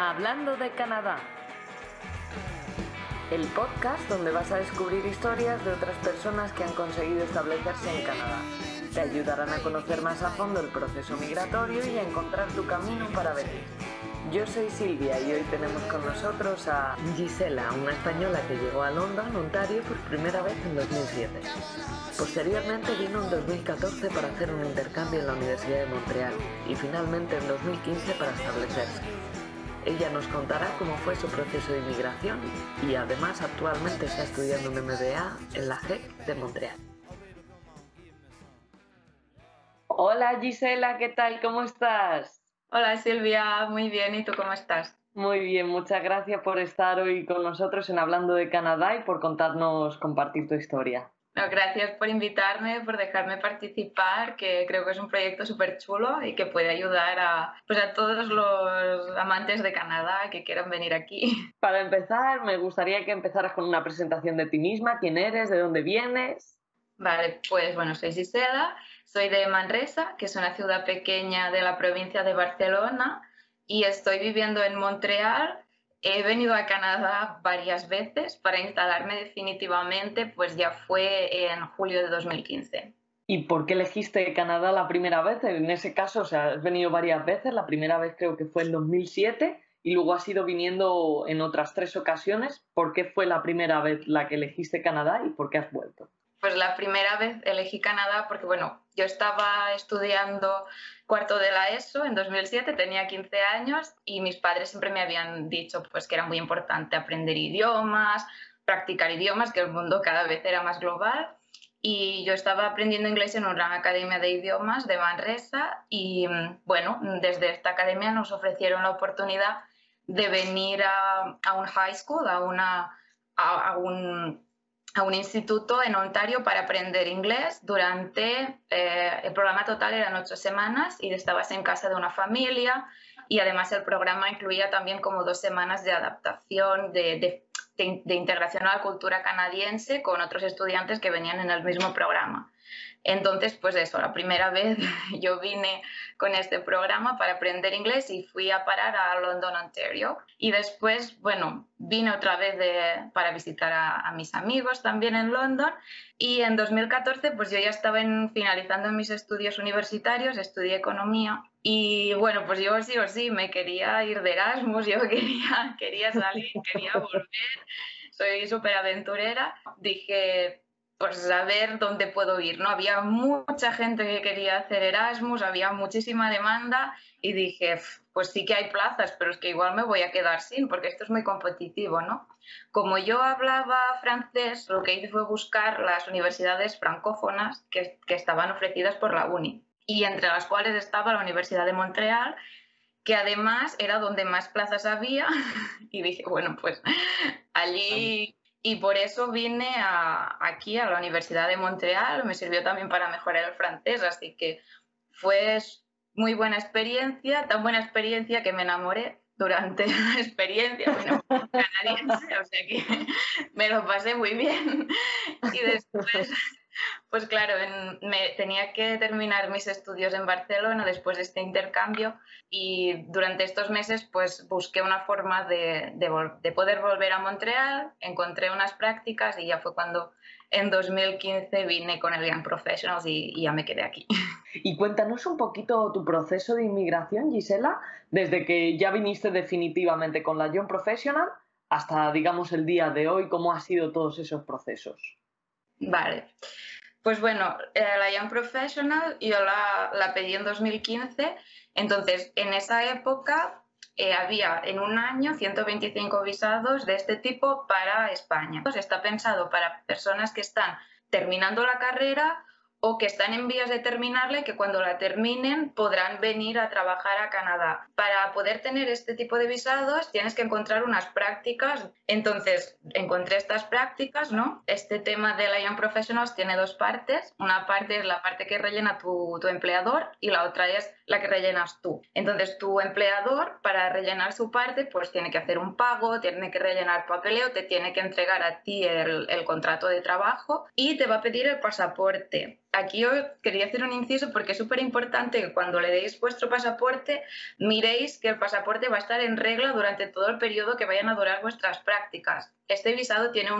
Hablando de Canadá. El podcast donde vas a descubrir historias de otras personas que han conseguido establecerse en Canadá. Te ayudarán a conocer más a fondo el proceso migratorio y a encontrar tu camino para venir. Yo soy Silvia y hoy tenemos con nosotros a Gisela, una española que llegó a London, Ontario, por primera vez en 2007. Posteriormente vino en 2014 para hacer un intercambio en la Universidad de Montreal y finalmente en 2015 para establecerse. Ella nos contará cómo fue su proceso de inmigración y además actualmente está estudiando un MBA en la GEC de Montreal. Hola Gisela, ¿qué tal? ¿Cómo estás? Hola Silvia, muy bien. ¿Y tú cómo estás? Muy bien, muchas gracias por estar hoy con nosotros en Hablando de Canadá y por contarnos, compartir tu historia gracias por invitarme, por dejarme participar, que creo que es un proyecto súper chulo y que puede ayudar a, pues a todos los amantes de Canadá que quieran venir aquí. Para empezar, me gustaría que empezaras con una presentación de ti misma, quién eres, de dónde vienes. Vale, pues bueno, soy Gisela, soy de Manresa, que es una ciudad pequeña de la provincia de Barcelona, y estoy viviendo en Montreal He venido a Canadá varias veces para instalarme definitivamente, pues ya fue en julio de 2015. ¿Y por qué elegiste Canadá la primera vez? En ese caso, o sea, has venido varias veces, la primera vez creo que fue en 2007 y luego has ido viniendo en otras tres ocasiones. ¿Por qué fue la primera vez la que elegiste Canadá y por qué has vuelto? Pues la primera vez elegí Canadá porque, bueno, yo estaba estudiando cuarto de la ESO en 2007, tenía 15 años y mis padres siempre me habían dicho pues, que era muy importante aprender idiomas, practicar idiomas, que el mundo cada vez era más global. Y yo estaba aprendiendo inglés en una academia de idiomas de Manresa y, bueno, desde esta academia nos ofrecieron la oportunidad de venir a, a un high school, a, una, a un a un instituto en Ontario para aprender inglés durante, eh, el programa total eran ocho semanas y estabas en casa de una familia y además el programa incluía también como dos semanas de adaptación, de, de integración a la cultura canadiense con otros estudiantes que venían en el mismo programa. Entonces, pues eso, la primera vez yo vine con este programa para aprender inglés y fui a parar a London, Ontario. Y después, bueno, vine otra vez para visitar a, mis amigos también en London. Y en 2014, pues yo ya estaba finalizando mis estudios universitarios, estudié economía. Y bueno, pues yo sí o sí me quería ir de Erasmus, yo quería, quería salir, quería volver. Soy súper aventurera. Dije, pues a ver dónde puedo ir, ¿no? Había mucha gente que quería hacer Erasmus, había muchísima demanda y dije, pues sí que hay plazas, pero es que igual me voy a quedar sin, porque esto es muy competitivo, ¿no? Como yo hablaba francés, lo que hice fue buscar las universidades francófonas que, que estaban ofrecidas por la UNI, y entre las cuales estaba la Universidad de Montreal, que además era donde más plazas había, y dije, bueno, pues allí y por eso vine aquí a la Universidad de Montreal, me sirvió también para mejorar el francés, así que fue muy buena experiencia, tan buena experiencia que me enamoré durante la experiencia, canadiense, o sea que me lo pasé muy bien. Y después pues claro, me, tenía que terminar mis estudios en Barcelona después de este intercambio y durante estos meses pues busqué una forma de, poder volver a Montreal, encontré unas prácticas y ya fue cuando en 2015 vine con el Young Professionals y, ya me quedé aquí. Y cuéntanos un poquito tu proceso de inmigración, Gisela, desde que ya viniste definitivamente con la Young Professional hasta, digamos, el día de hoy, ¿cómo han sido todos esos procesos? Vale. Pues bueno, eh, la Young Professional yo la, pedí en 2015, entonces en esa época eh, había en un año 125 visados de este tipo para España. Pues está pensado para personas que están terminando la carrera o que están en vías de terminarla y que cuando la terminen podrán venir a trabajar a Canadá. Para poder tener este tipo de visados tienes que encontrar unas prácticas. Entonces, encontré estas prácticas, ¿no? Este tema de la Young Professionals tiene dos partes. Una parte es la parte que rellena tu, tu empleador y la otra es la que rellenas tú. Entonces, tu empleador, para rellenar su parte, pues tiene que hacer un pago, tiene que rellenar papeleo, te tiene que entregar a ti el, el contrato de trabajo y te va a pedir el pasaporte aquí yo quería hacer un inciso porque es súper importante que cuando le deis vuestro pasaporte miréis que el pasaporte va a estar en regla durante todo el periodo que vayan a durar vuestras prácticas. Este visado tiene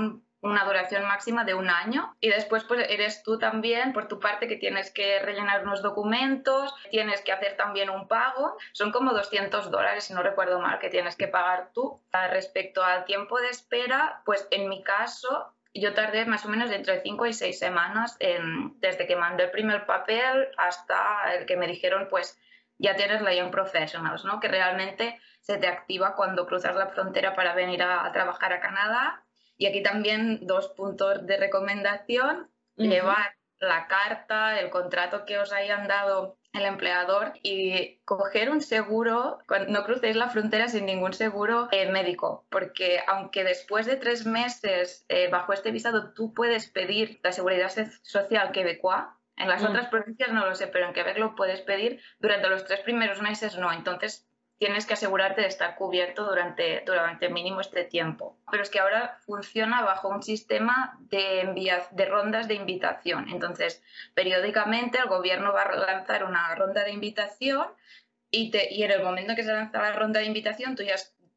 una duración máxima de un año y después pues eres tú también por tu parte que tienes que rellenar unos documentos, tienes que hacer también un pago, son como 200 dólares si no recuerdo mal que tienes que pagar tú. Respecto al tiempo de espera, pues en mi caso yo tardé más o menos entre 5 y 6 semanas desde que mandé el primer papel hasta el que me dijeron, pues ya tienes la Young Professionals, ¿no? que realmente se te activa cuando cruzas la frontera para venir a, trabajar a Canadá. Y aquí también dos puntos de recomendación. Llevar la carta, el contrato que os hayan dado el empleador y coger un seguro, cuando no crucéis la frontera sin ningún seguro eh, médico, porque aunque después de tres meses eh, bajo este visado tú puedes pedir la seguridad social quebecoa, en las mm. otras provincias no lo sé, pero en Quebec lo puedes pedir, durante los tres primeros meses no, entonces tienes que asegurarte de estar cubierto durante, durante mínimo este tiempo. Pero es que ahora funciona bajo un sistema de, de rondas de invitación. Entonces, periódicamente el gobierno va a lanzar una ronda de invitación y, te, y en el momento que se lanza la ronda de invitación, tú ya,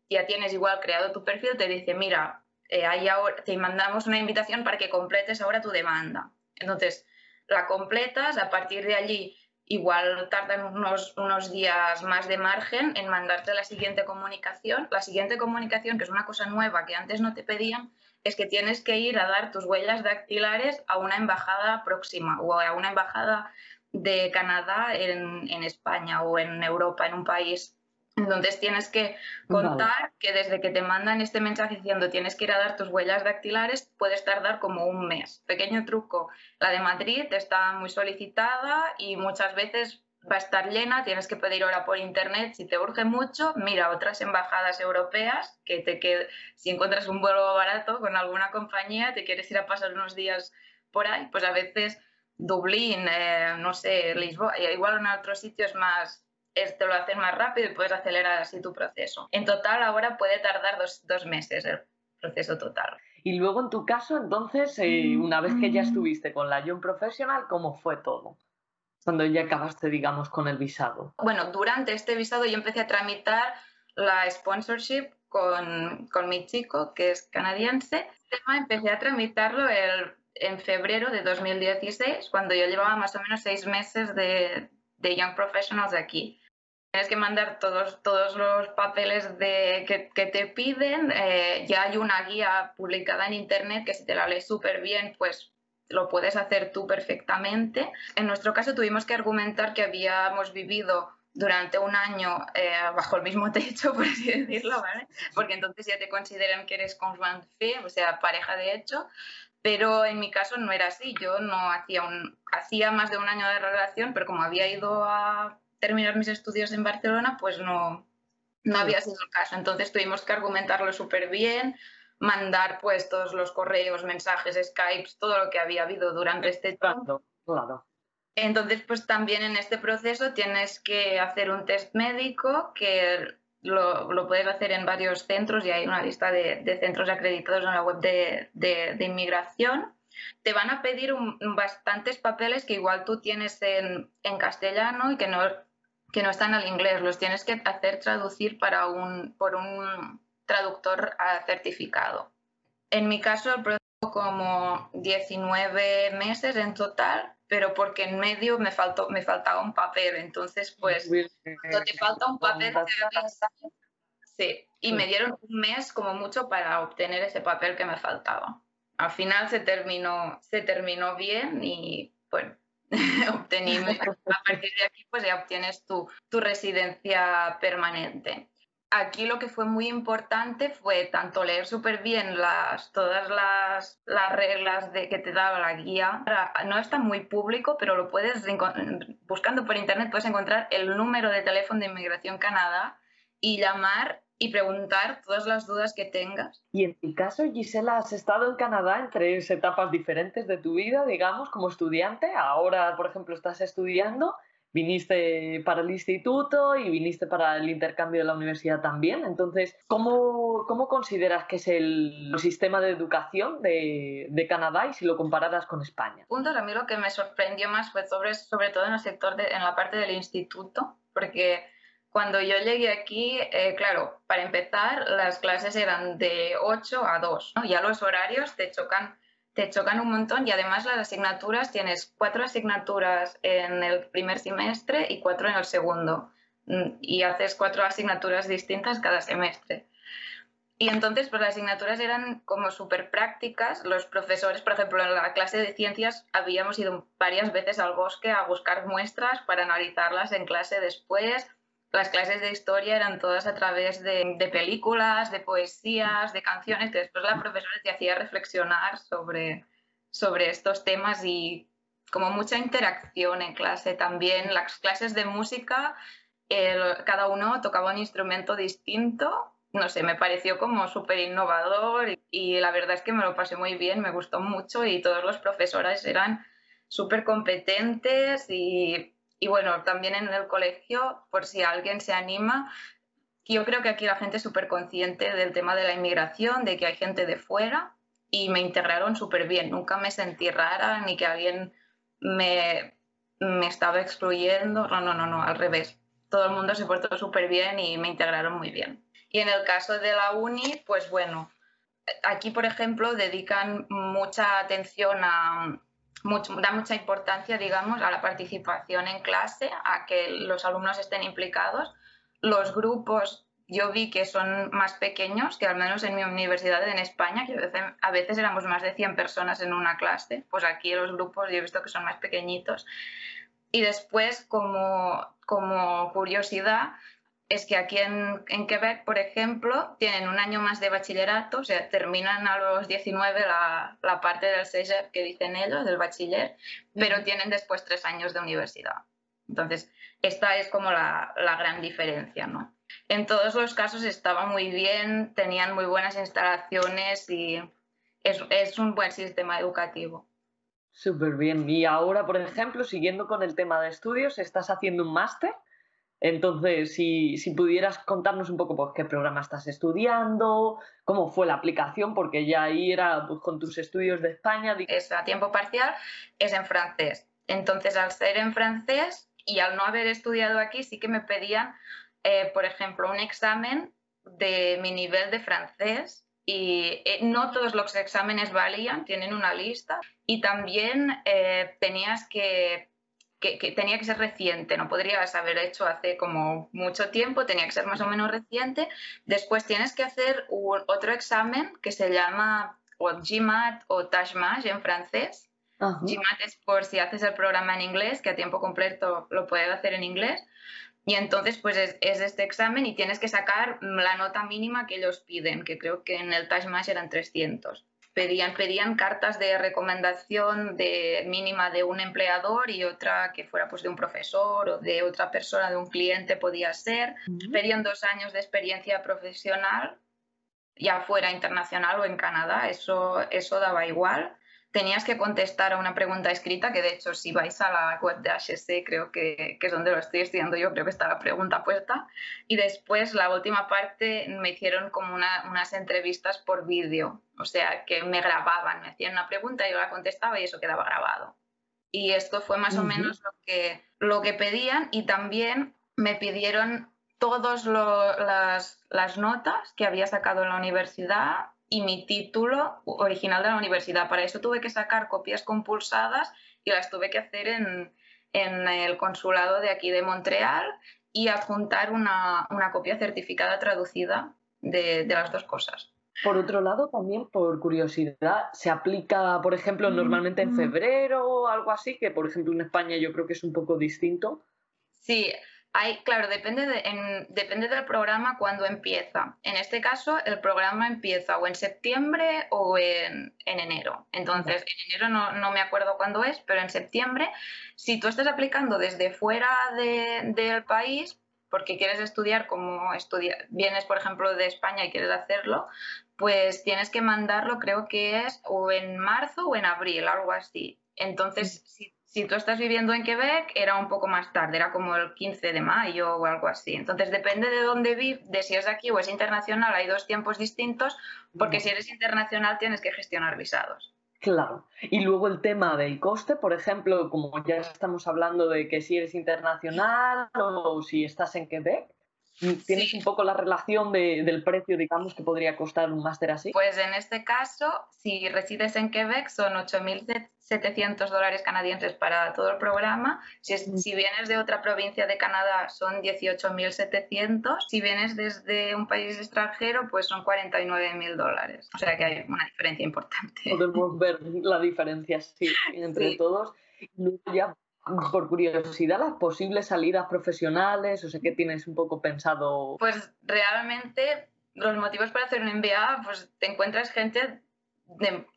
ya tienes igual creado tu perfil, te dice, mira, eh, ahora, te mandamos una invitación para que completes ahora tu demanda. Entonces, la completas, a partir de allí igual tardan unos, unos días más de margen en mandarte la siguiente comunicación. La siguiente comunicación, que es una cosa nueva que antes no te pedían, es que tienes que ir a dar tus huellas dactilares a una embajada próxima o a una embajada de Canadá en, en España o en Europa, en un país entonces tienes que contar que desde que te mandan este mensaje diciendo tienes que ir a dar tus huellas dactilares, puedes tardar como un mes. Pequeño truco, la de Madrid está muy solicitada y muchas veces va a estar llena, tienes que pedir hora por internet. Si te urge mucho, mira otras embajadas europeas que te si encuentras un vuelo barato con alguna compañía, te quieres ir a pasar unos días por ahí, pues a veces Dublín, eh, no sé, Lisboa, igual en otros sitios más te lo hacen más rápido y puedes acelerar así tu proceso. En total ahora puede tardar dos, meses el proceso total. Y luego en tu caso, entonces, eh, una vez que ya estuviste con la Young Professional, ¿cómo fue todo? Cuando ya acabaste, digamos, con el visado. Bueno, durante este visado yo empecé a tramitar la sponsorship con, con mi chico, que es canadiense. Empecé a tramitarlo el, en febrero de 2016, cuando yo llevaba más o menos seis meses de, de Young Professionals de aquí. Tienes que mandar todos, todos los papeles de, que, te piden. Eh, ya hay una guía publicada en Internet que si te la lees súper bien, pues lo puedes hacer tú perfectamente. En nuestro caso tuvimos que argumentar que habíamos vivido durante un año eh, bajo el mismo techo, por así decirlo, ¿vale? Porque entonces ya te consideran que eres conjoint o sea, pareja de hecho, pero en mi caso no era así. Yo no hacía un, hacía más de un año de relación, pero como había ido a terminar mis estudios en Barcelona, pues no, no había sido el caso. Entonces tuvimos que argumentarlo súper bien, mandar pues todos los correos, mensajes, Skypes, todo lo que había habido durante este tiempo. Claro, Entonces, pues también en este proceso tienes que hacer un test médico que lo, lo puedes hacer en varios centros y hay una lista de, de centros acreditados en la web de, de, inmigración. Te van a pedir bastantes papeles que igual tú tienes en, en castellano y que no que no están al inglés, los tienes que hacer traducir para un, por un traductor certificado. En mi caso, el proceso como 19 meses en total, pero porque en medio me, faltó, me faltaba un papel. Entonces, pues, cuando te falta un papel, sí, y me dieron un mes como mucho para obtener ese papel que me faltaba. Al final se terminó, se terminó bien y, bueno, obtení, a partir de aquí pues ya obtienes tu, tu residencia permanente. Aquí lo que fue muy importante fue tanto leer súper bien las, todas las, las, reglas de que te daba la guía. No está muy público, pero lo puedes, buscando por internet, puedes encontrar el número de teléfono de Inmigración Canadá y llamar y preguntar todas las dudas que tengas. Y en mi caso, Gisela, has estado en Canadá en tres etapas diferentes de tu vida, digamos, como estudiante. Ahora, por ejemplo, estás estudiando. viniste para el instituto y viniste para el intercambio de la universidad también. Entonces, ¿cómo, cómo consideras que es el sistema de educación de, de, Canadá y si lo compararas con España? Punto, a mí lo que me sorprendió más fue sobre, sobre todo en el sector, de, en la parte del instituto, porque cuando yo llegué aquí, eh, claro, para empezar, las clases eran de 8 a 2, ¿no? Ya los horarios te chocan te chocan un montón y además las asignaturas, tienes cuatro asignaturas en el primer semestre y cuatro en el segundo. Mm, y haces cuatro asignaturas distintas cada semestre. Y entonces, pues las asignaturas eran como súper prácticas. Los profesores, por ejemplo, en la clase de ciencias habíamos ido varias veces al bosque a buscar muestras para analizarlas en clase después las clases de historia eran todas a través de, películas, de poesías, de canciones, que después la profesora te hacía reflexionar sobre, sobre estos temas y como mucha interacción en clase también. Las clases de música, cada uno tocaba un instrumento distinto. No sé, me pareció como súper innovador y, y la verdad es que me lo pasé muy bien, me gustó mucho y todos los profesores eran súper competentes y y bueno, también en el colegio, por si alguien se anima, yo creo que aquí la gente es súper consciente del tema de la inmigración, de que hay gente de fuera y me integraron súper bien. Nunca me sentí rara ni que alguien me, me estaba excluyendo. No, no, no, no, al revés. Todo el mundo se portó súper bien y me integraron muy bien. Y en el caso de la uni, pues bueno, aquí, por ejemplo, dedican mucha atención a, da mucha importancia, digamos, a la participación en clase, a que los alumnos estén implicados. Los grupos yo vi que son más pequeños, que al menos en mi universidad en España, que a veces, éramos más de 100 personas en una clase, pues aquí los grupos yo he visto que son más pequeñitos. Y después, como, como curiosidad, es que aquí en, Quebec, por ejemplo, tienen un año más de bachillerato, o sea, terminan a los 19 la, la parte del CEGEP que dicen ellos, del bachiller, pero tienen después tres años de universidad. Entonces, esta es como la, la gran diferencia, ¿no? En todos los casos estaba muy bien, tenían muy buenas instalaciones y es, es un buen sistema educativo. Súper bien. Y ahora, por ejemplo, siguiendo con el tema de estudios, ¿estás haciendo un máster? Entonces, si, pudieras contarnos un poco pues, qué programa estás estudiando, cómo fue la aplicación, porque ya ahí era pues, con tus estudios de España. Es a tiempo parcial, es en francés. Entonces, al ser en francés y al no haber estudiado aquí, sí que me pedían, eh, por ejemplo, un examen de mi nivel de francés y eh, no todos los exámenes valían, tienen una lista y también eh, tenías que que, tenía que ser reciente, no podrías haber hecho hace como mucho tiempo, tenía que ser más o menos reciente. Después tienes que hacer otro examen que se llama o GMAT o TASMAT en francés. GMAT es por si haces el programa en inglés, que a tiempo completo lo puedes hacer en inglés. Y entonces, pues es, este examen y tienes que sacar la nota mínima que ellos piden, que creo que en el TASMAT eran 300 pedían, pedían cartas de recomendación de mínima de un empleador y otra que fuera pues de un profesor o de otra persona, de un cliente podía ser. Pedían dos años de experiencia profesional, ya fuera internacional o en Canadá, eso, eso daba igual tenías que contestar a una pregunta escrita, que de hecho si vais a la web de HSC, creo que, que, es donde lo estoy estudiando yo, creo que está la pregunta puesta. Y después la última parte me hicieron como unas entrevistas por vídeo, o sea, que me grababan, me hacían una pregunta, yo la contestaba y eso quedaba grabado. Y esto fue más o menos lo que, lo que pedían y también me pidieron todas las, las notas que había sacado en la universidad y mi título original de la universidad. Para eso tuve que sacar copias compulsadas y las tuve que hacer en, en el consulado de aquí de Montreal y adjuntar una, una copia certificada traducida de, de, las dos cosas. Por otro lado, también por curiosidad, ¿se aplica, por ejemplo, normalmente en febrero o algo así? Que, por ejemplo, en España yo creo que es un poco distinto. Sí, claro, depende, depende del programa cuando empieza. En este caso, el programa empieza o en septiembre o en, enero. Entonces, en enero no, me acuerdo cuándo es, pero en septiembre, si tú estás aplicando desde fuera del país, porque quieres estudiar como estudia, vienes, por ejemplo, de España y quieres hacerlo, pues tienes que mandarlo, creo que es o en marzo o en abril, algo así. Entonces, si si tú estás viviendo en Quebec, era un poco más tarde, era como el 15 de mayo o algo así. Entonces, depende de dónde vives, de si es aquí o es internacional, hay dos tiempos distintos, porque si eres internacional tienes que gestionar visados. Claro. Y luego el tema del coste, por ejemplo, como ya estamos hablando de que si eres internacional o si estás en Quebec, ¿Tienes un poco la relación del precio, digamos, que podría costar un máster así? Pues en este caso, si resides en Quebec, son 8.700 dólares canadienses para todo el programa. Si, si vienes de otra provincia de Canadá, son 18.700. Si vienes desde un país extranjero, pues son 49.000 dólares. O sea que hay una diferencia importante. Podemos ver la diferencia, sí, entre todos. Ya por curiosidad, las posibles salidas profesionales, o sea, ¿qué tienes un poco pensado? Pues realmente los motivos para hacer un MBA, pues te encuentras gente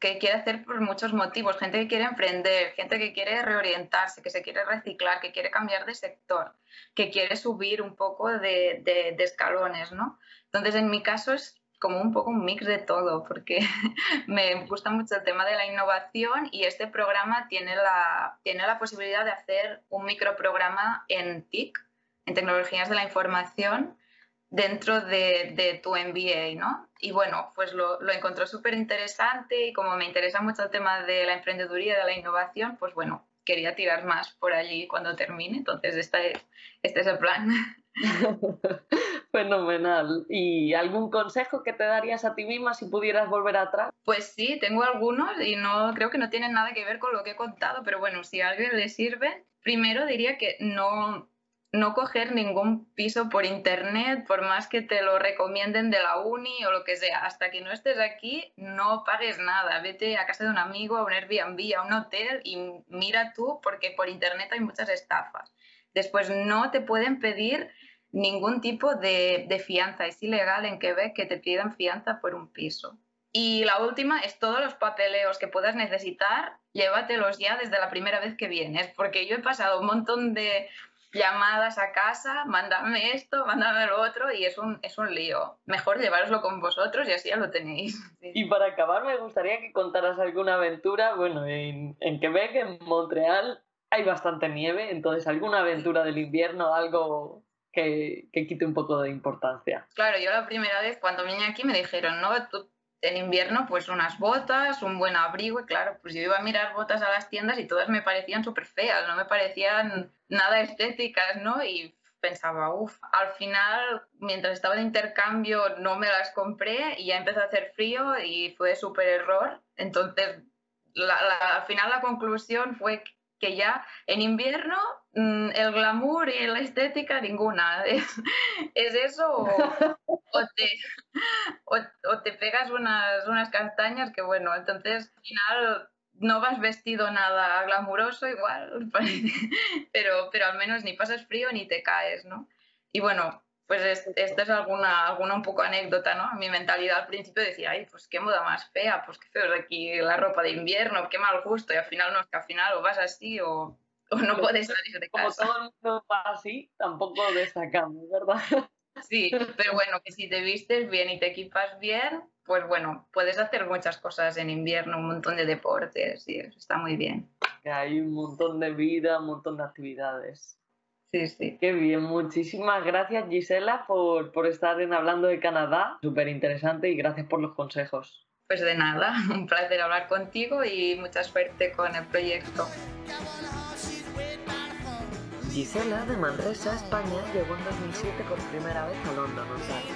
que quiere hacer por muchos motivos, gente que quiere emprender, gente que quiere reorientarse, que se quiere reciclar, que quiere cambiar de sector, que quiere subir un poco de, de, de escalones, ¿no? Entonces, en mi caso es como un poco un mix de todo, porque me gusta mucho el tema de la innovación y este programa tiene la, tiene la posibilidad de hacer un microprograma en TIC, en tecnologías de la información, dentro de, de tu MBA, ¿no? Y bueno, pues lo, lo encontró súper interesante y como me interesa mucho el tema de la emprendeduría, de la innovación, pues bueno, quería tirar más por allí cuando termine, entonces este es, este es el plan. Fenomenal. ¿Y algún consejo que te darías a ti misma si pudieras volver atrás? Pues sí, tengo algunos y no creo que no tienen nada que ver con lo que he contado, pero bueno, si a alguien le sirve, primero diría que no no coger ningún piso por internet, por más que te lo recomienden de la uni o lo que sea. Hasta que no estés aquí, no pagues nada. Vete a casa de un amigo, a un Airbnb, a un hotel y mira tú, porque por internet hay muchas estafas. Después, no te pueden pedir ningún tipo de, de fianza. Es ilegal en Quebec que te pidan fianza por un piso. Y la última es todos los papeleos que puedas necesitar, llévatelos ya desde la primera vez que vienes, porque yo he pasado un montón de llamadas a casa, mándame esto, mándame lo otro y es un, es un lío. Mejor llevároslo con vosotros y así ya lo tenéis. Y para acabar me gustaría que contaras alguna aventura, bueno, en, en Quebec, en Montreal hay bastante nieve, entonces alguna aventura del invierno, algo que, que, quite un poco de importancia. Claro, yo la primera vez cuando vine aquí me dijeron, no, tú en invierno pues unas botas, un buen abrigo y claro, pues yo iba a mirar botas a las tiendas y todas me parecían súper feas, no me parecían nada estéticas, ¿no? Y pensaba, uff, al final, mientras estaba de intercambio, no me las compré y ya empezó a hacer frío y fue súper error. Entonces, al final la conclusión fue que ya en invierno mm, el glamour y la estética ninguna. Es, eso o, te, o, te, pegas unas, unas castañas que bueno, entonces al final no vas vestido nada glamuroso igual, pero, pero al menos ni pasas frío ni te caes, ¿no? Y bueno, pues esta es alguna, alguna un poco anécdota, ¿no? Mi mentalidad al principio decía, ay, pues qué moda más fea, pues qué feo es aquí la ropa de invierno, qué mal gusto, y al final no, es que al final o vas así o, o no puedes salir de casa. Como todo el mundo va así, tampoco destacamos, ¿verdad? Sí, pero bueno, que si te vistes bien y te equipas bien, pues bueno, puedes hacer muchas cosas en invierno, un montón de deportes y eso está muy bien. Hay un montón de vida, un montón de actividades. Sí, sí. Qué bien, muchísimas gracias Gisela por, por estar en Hablando de Canadá, súper interesante y gracias por los consejos. Pues de nada, un placer hablar contigo y mucha suerte con el proyecto. Gisela de Manresa, España, llegó en 2007 por primera vez a London, Ontario.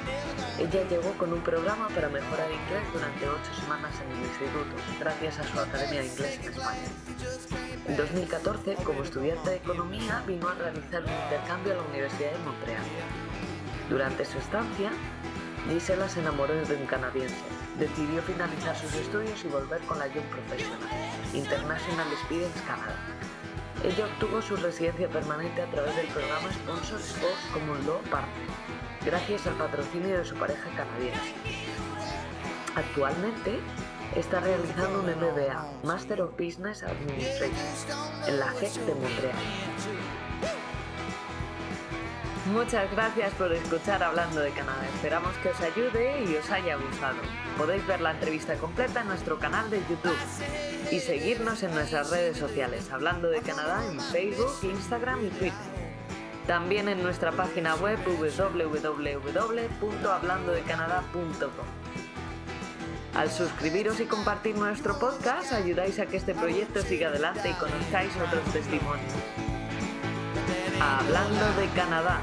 Ella llegó con un programa para mejorar inglés durante ocho semanas en el instituto, gracias a su Academia de Inglés en España. En 2014, como estudiante de Economía, vino a realizar un intercambio a la Universidad de Montreal. Durante su estancia, Gisela se enamoró de un canadiense. Decidió finalizar sus estudios y volver con la Young Professional, International Experience Canada ella obtuvo su residencia permanente a través del programa Sponsor Sports Common Law Partner, gracias al patrocinio de su pareja canadiense. Actualmente está realizando un MBA, Master of Business Administration, en la GEC de Montreal. Muchas gracias por escuchar Hablando de Canadá. Esperamos que os ayude y os haya gustado. Podéis ver la entrevista completa en nuestro canal de YouTube y seguirnos en nuestras redes sociales, Hablando de Canadá en Facebook, Instagram y Twitter. También en nuestra página web www.hablandodecanadá.com. Al suscribiros y compartir nuestro podcast ayudáis a que este proyecto siga adelante y conozcáis otros testimonios. Hablando de Canadá.